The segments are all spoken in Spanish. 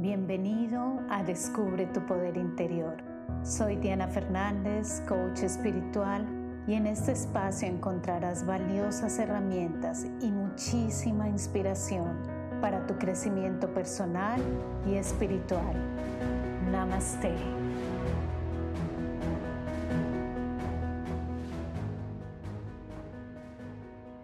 Bienvenido a Descubre tu Poder Interior. Soy Diana Fernández, coach espiritual, y en este espacio encontrarás valiosas herramientas y muchísima inspiración para tu crecimiento personal y espiritual. Namaste.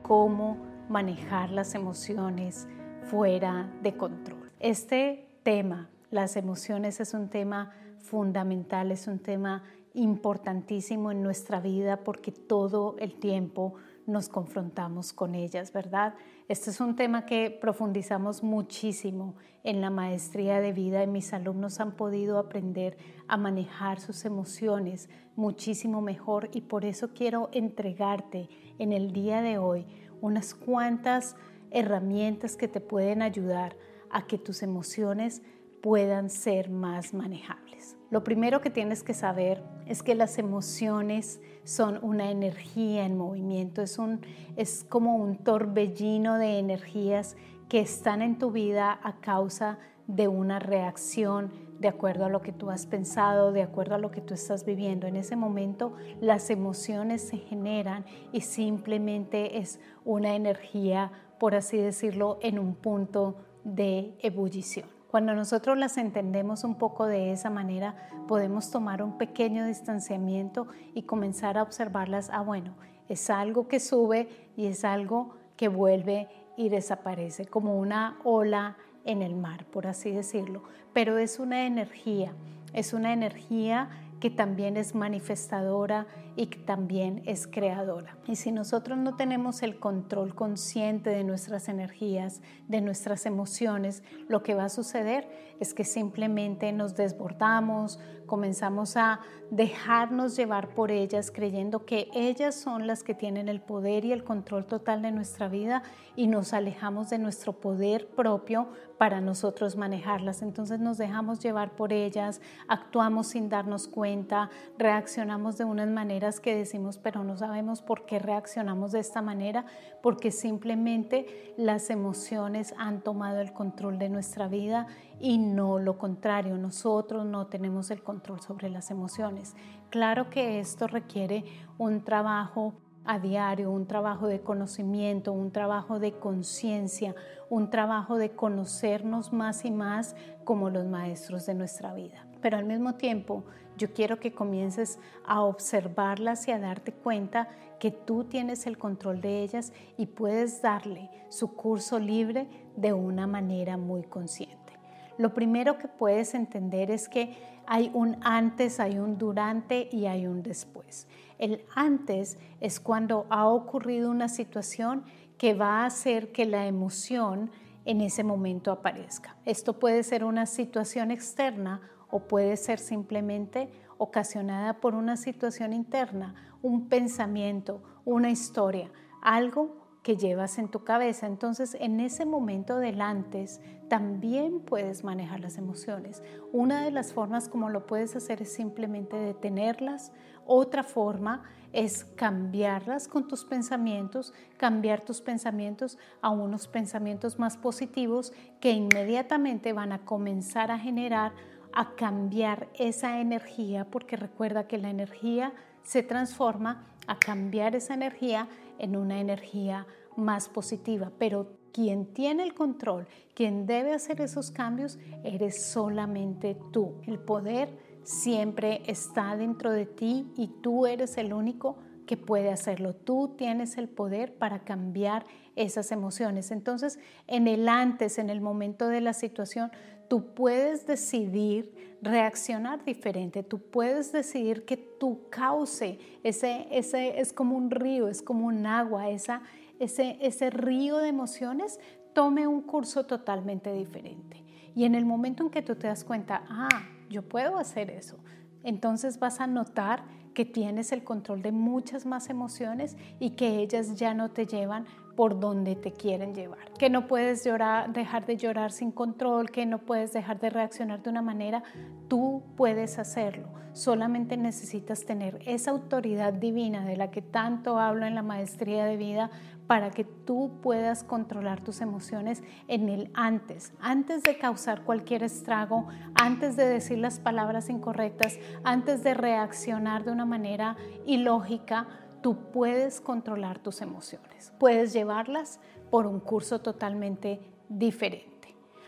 Cómo manejar las emociones fuera de control. Este tema, las emociones, es un tema fundamental, es un tema importantísimo en nuestra vida porque todo el tiempo nos confrontamos con ellas, ¿verdad? Este es un tema que profundizamos muchísimo en la maestría de vida y mis alumnos han podido aprender a manejar sus emociones muchísimo mejor y por eso quiero entregarte en el día de hoy unas cuantas herramientas que te pueden ayudar a que tus emociones puedan ser más manejables. Lo primero que tienes que saber es que las emociones son una energía en movimiento, es, un, es como un torbellino de energías que están en tu vida a causa de una reacción de acuerdo a lo que tú has pensado, de acuerdo a lo que tú estás viviendo. En ese momento las emociones se generan y simplemente es una energía por así decirlo, en un punto de ebullición. Cuando nosotros las entendemos un poco de esa manera, podemos tomar un pequeño distanciamiento y comenzar a observarlas, ah, bueno, es algo que sube y es algo que vuelve y desaparece, como una ola en el mar, por así decirlo, pero es una energía, es una energía que también es manifestadora y también es creadora. Y si nosotros no tenemos el control consciente de nuestras energías, de nuestras emociones, lo que va a suceder es que simplemente nos desbordamos, comenzamos a dejarnos llevar por ellas creyendo que ellas son las que tienen el poder y el control total de nuestra vida y nos alejamos de nuestro poder propio para nosotros manejarlas. Entonces nos dejamos llevar por ellas, actuamos sin darnos cuenta, reaccionamos de unas maneras que decimos pero no sabemos por qué reaccionamos de esta manera, porque simplemente las emociones han tomado el control de nuestra vida y no lo contrario, nosotros no tenemos el control sobre las emociones. Claro que esto requiere un trabajo a diario, un trabajo de conocimiento, un trabajo de conciencia, un trabajo de conocernos más y más como los maestros de nuestra vida. Pero al mismo tiempo, yo quiero que comiences a observarlas y a darte cuenta que tú tienes el control de ellas y puedes darle su curso libre de una manera muy consciente. Lo primero que puedes entender es que hay un antes, hay un durante y hay un después. El antes es cuando ha ocurrido una situación que va a hacer que la emoción en ese momento aparezca. Esto puede ser una situación externa o puede ser simplemente ocasionada por una situación interna, un pensamiento, una historia, algo que llevas en tu cabeza. Entonces, en ese momento del antes, también puedes manejar las emociones. Una de las formas como lo puedes hacer es simplemente detenerlas. Otra forma es cambiarlas con tus pensamientos, cambiar tus pensamientos a unos pensamientos más positivos que inmediatamente van a comenzar a generar, a cambiar esa energía, porque recuerda que la energía se transforma a cambiar esa energía en una energía más positiva, pero quien tiene el control, quien debe hacer esos cambios, eres solamente tú. El poder siempre está dentro de ti y tú eres el único que puede hacerlo. Tú tienes el poder para cambiar esas emociones. Entonces, en el antes, en el momento de la situación, tú puedes decidir reaccionar diferente, tú puedes decidir que tu cauce, ese, ese es como un río, es como un agua, esa, ese, ese río de emociones tome un curso totalmente diferente. Y en el momento en que tú te das cuenta, ah, yo puedo hacer eso, entonces vas a notar que tienes el control de muchas más emociones y que ellas ya no te llevan por donde te quieren llevar. Que no puedes llorar, dejar de llorar sin control, que no puedes dejar de reaccionar de una manera, tú puedes hacerlo. Solamente necesitas tener esa autoridad divina de la que tanto hablo en la maestría de vida para que tú puedas controlar tus emociones en el antes, antes de causar cualquier estrago, antes de decir las palabras incorrectas, antes de reaccionar de una manera ilógica, tú puedes controlar tus emociones, puedes llevarlas por un curso totalmente diferente.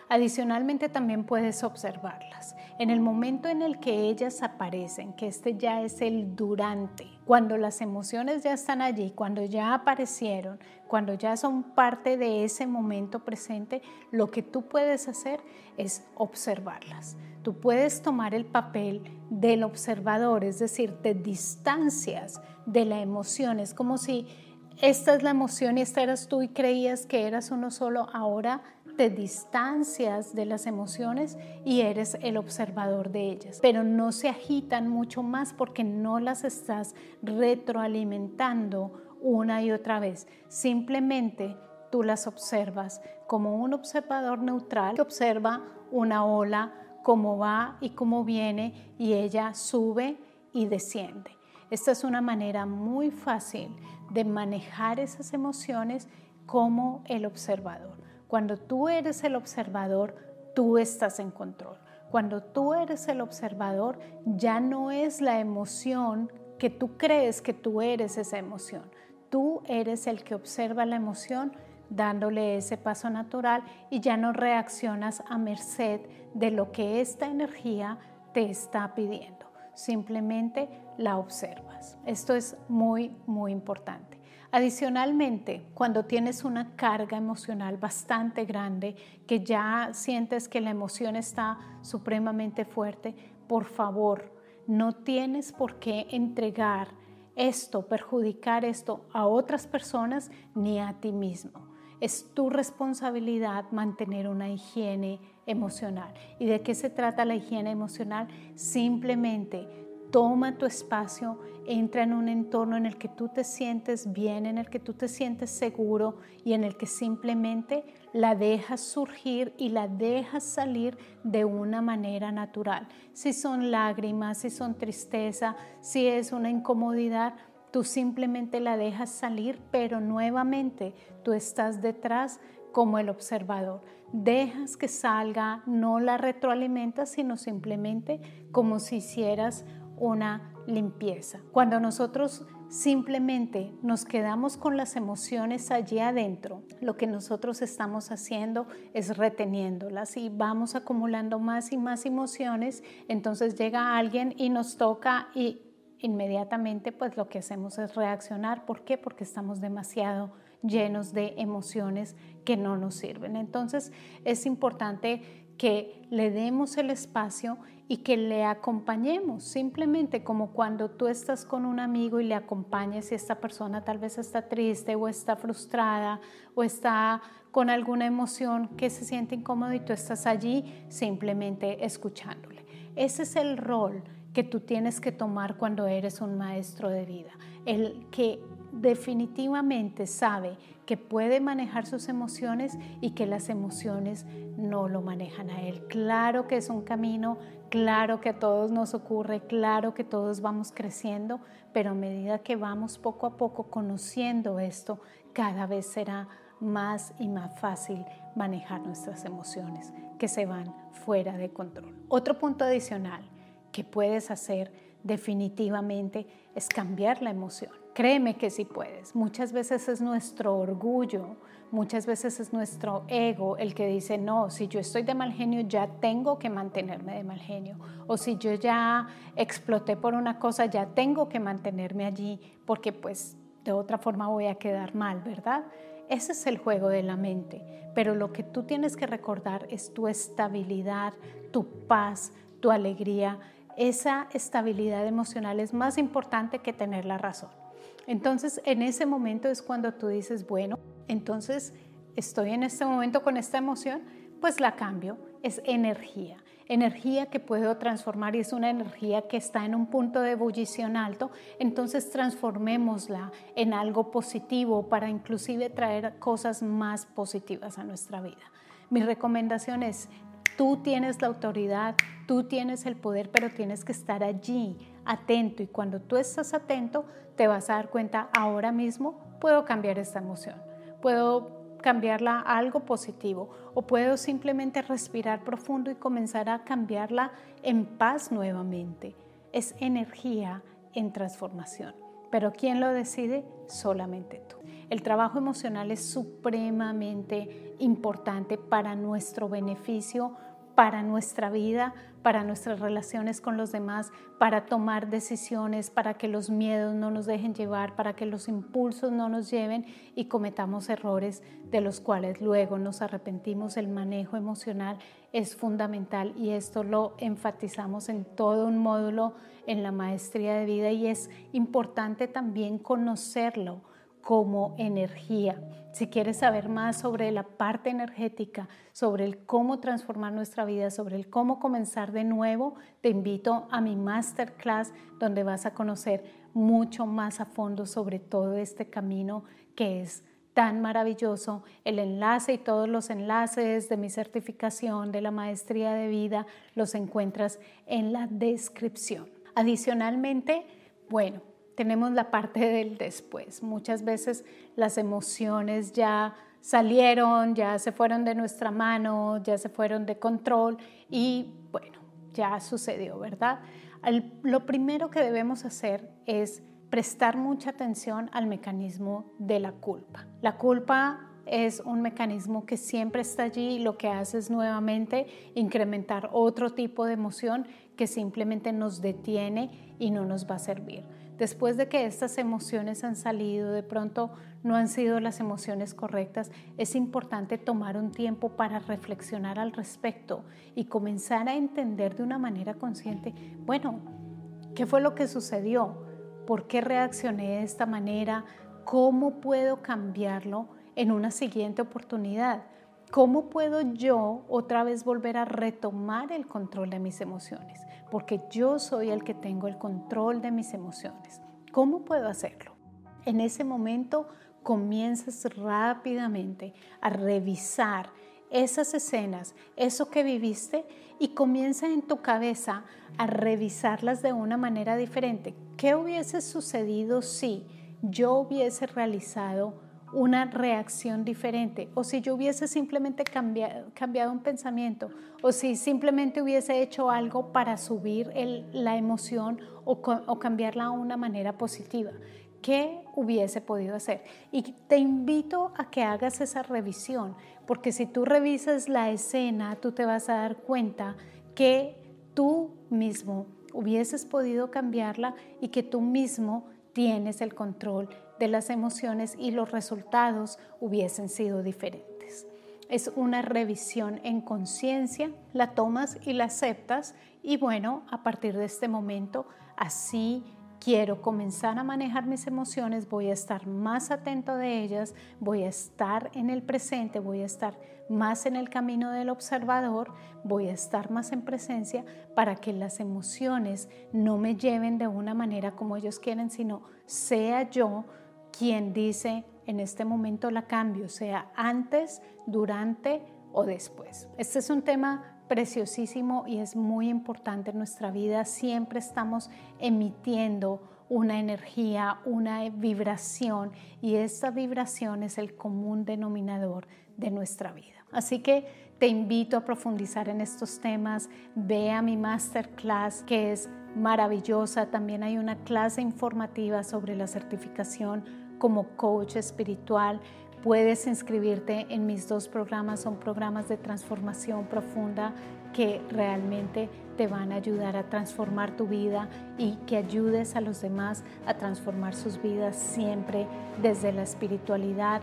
Adicionalmente también puedes observarlas. En el momento en el que ellas aparecen, que este ya es el durante, cuando las emociones ya están allí, cuando ya aparecieron, cuando ya son parte de ese momento presente, lo que tú puedes hacer es observarlas. Tú puedes tomar el papel del observador, es decir, te distancias de la emoción. Es como si esta es la emoción y esta eras tú y creías que eras uno solo, ahora te distancias de las emociones y eres el observador de ellas, pero no se agitan mucho más porque no las estás retroalimentando una y otra vez. Simplemente tú las observas como un observador neutral que observa una ola, cómo va y cómo viene y ella sube y desciende. Esta es una manera muy fácil de manejar esas emociones como el observador. Cuando tú eres el observador, tú estás en control. Cuando tú eres el observador, ya no es la emoción que tú crees que tú eres esa emoción. Tú eres el que observa la emoción dándole ese paso natural y ya no reaccionas a merced de lo que esta energía te está pidiendo. Simplemente la observas. Esto es muy, muy importante. Adicionalmente, cuando tienes una carga emocional bastante grande, que ya sientes que la emoción está supremamente fuerte, por favor, no tienes por qué entregar esto, perjudicar esto a otras personas ni a ti mismo. Es tu responsabilidad mantener una higiene emocional. ¿Y de qué se trata la higiene emocional? Simplemente toma tu espacio, entra en un entorno en el que tú te sientes bien, en el que tú te sientes seguro y en el que simplemente la dejas surgir y la dejas salir de una manera natural. Si son lágrimas, si son tristeza, si es una incomodidad, tú simplemente la dejas salir, pero nuevamente tú estás detrás como el observador. Dejas que salga, no la retroalimentas, sino simplemente como si hicieras una limpieza. Cuando nosotros simplemente nos quedamos con las emociones allí adentro, lo que nosotros estamos haciendo es reteniéndolas y vamos acumulando más y más emociones, entonces llega alguien y nos toca y inmediatamente pues lo que hacemos es reaccionar. ¿Por qué? Porque estamos demasiado llenos de emociones que no nos sirven. Entonces es importante que le demos el espacio y que le acompañemos, simplemente como cuando tú estás con un amigo y le acompañes y esta persona tal vez está triste o está frustrada o está con alguna emoción que se siente incómodo y tú estás allí simplemente escuchándole. Ese es el rol que tú tienes que tomar cuando eres un maestro de vida, el que definitivamente sabe que puede manejar sus emociones y que las emociones no lo manejan a él. Claro que es un camino, claro que a todos nos ocurre, claro que todos vamos creciendo, pero a medida que vamos poco a poco conociendo esto, cada vez será más y más fácil manejar nuestras emociones que se van fuera de control. Otro punto adicional que puedes hacer definitivamente es cambiar la emoción. Créeme que sí puedes. Muchas veces es nuestro orgullo, muchas veces es nuestro ego el que dice, no, si yo estoy de mal genio, ya tengo que mantenerme de mal genio. O si yo ya exploté por una cosa, ya tengo que mantenerme allí, porque pues de otra forma voy a quedar mal, ¿verdad? Ese es el juego de la mente. Pero lo que tú tienes que recordar es tu estabilidad, tu paz, tu alegría. Esa estabilidad emocional es más importante que tener la razón. Entonces, en ese momento es cuando tú dices, bueno, entonces estoy en este momento con esta emoción, pues la cambio, es energía. Energía que puedo transformar y es una energía que está en un punto de ebullición alto, entonces transformémosla en algo positivo para inclusive traer cosas más positivas a nuestra vida. Mi recomendación es, tú tienes la autoridad, tú tienes el poder, pero tienes que estar allí atento y cuando tú estás atento te vas a dar cuenta, ahora mismo puedo cambiar esta emoción. puedo cambiarla a algo positivo o puedo simplemente respirar profundo y comenzar a cambiarla en paz nuevamente. Es energía en transformación. Pero ¿quién lo decide? Solamente tú. El trabajo emocional es supremamente importante para nuestro beneficio, para nuestra vida, para nuestras relaciones con los demás, para tomar decisiones, para que los miedos no nos dejen llevar, para que los impulsos no nos lleven y cometamos errores de los cuales luego nos arrepentimos. El manejo emocional es fundamental y esto lo enfatizamos en todo un módulo en la maestría de vida y es importante también conocerlo como energía. Si quieres saber más sobre la parte energética, sobre el cómo transformar nuestra vida, sobre el cómo comenzar de nuevo, te invito a mi masterclass donde vas a conocer mucho más a fondo sobre todo este camino que es tan maravilloso. El enlace y todos los enlaces de mi certificación de la maestría de vida los encuentras en la descripción. Adicionalmente, bueno, tenemos la parte del después. Muchas veces las emociones ya salieron, ya se fueron de nuestra mano, ya se fueron de control y bueno, ya sucedió, ¿verdad? lo primero que debemos hacer es prestar mucha atención al mecanismo de la culpa. La culpa es un mecanismo que siempre está allí y lo que hace es nuevamente incrementar otro tipo de emoción que simplemente nos detiene y no nos va a servir después de que estas emociones han salido, de pronto no han sido las emociones correctas, es importante tomar un tiempo para reflexionar al respecto y comenzar a entender de una manera consciente, bueno, ¿qué fue lo que sucedió? ¿Por qué reaccioné de esta manera? ¿Cómo puedo cambiarlo en una siguiente oportunidad? ¿Cómo puedo yo otra vez volver a retomar el control de mis emociones? Porque yo soy el que tengo el control de mis emociones. ¿Cómo puedo hacerlo? En ese momento comienzas rápidamente a revisar esas escenas, eso que viviste y comienza en tu cabeza a revisarlas de una manera diferente. ¿Qué hubiese sucedido si yo hubiese realizado una reacción diferente o si yo hubiese simplemente cambiado, un pensamiento o si simplemente hubiese hecho algo para subir la emoción o, o cambiarla a una manera positiva. ¿Qué hubiese podido hacer? Y te invito a que hagas esa revisión, porque si tú revisas la escena, tú te vas a dar cuenta que tú mismo hubieses podido cambiarla y que tú mismo tienes el control de las emociones y los resultados hubiesen sido diferentes. Es una revisión en conciencia, la tomas y la aceptas y bueno, a partir de este momento así quiero comenzar a manejar mis emociones, voy a estar más atento de ellas, voy a estar en el presente, voy a estar más en el camino del observador, voy a estar más en presencia para que las emociones no me lleven de una manera como ellos quieren, sino sea yo quien dice en este momento la cambio, sea antes, durante o después. Este es un tema preciosísimo y es muy importante en nuestra vida. Siempre estamos emitiendo una energía, una vibración y esta vibración es el común denominador de nuestra vida. Así que te invito a profundizar en estos temas. Ve a mi masterclass que es maravillosa. También hay una clase informativa sobre la certificación como coach espiritual. Puedes inscribirte en mis dos programas, son programas de transformación profunda que realmente te van a ayudar a transformar tu vida y que ayudes a los demás a transformar sus vidas siempre desde la espiritualidad.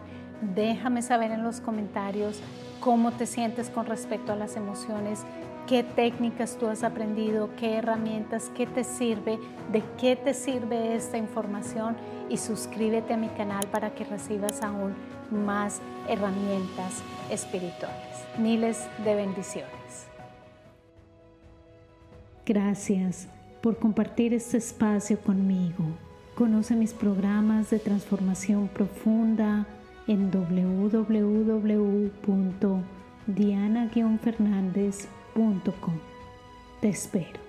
Déjame saber en los comentarios cómo te sientes con respecto a las emociones, qué técnicas tú has aprendido, qué herramientas, qué te sirve, de qué te sirve esta información y suscríbete a mi canal para que recibas aún más herramientas espirituales. Miles de bendiciones. Gracias por compartir este espacio conmigo. Conoce mis programas de transformación profunda en www.diana-fernandez.com. Te espero.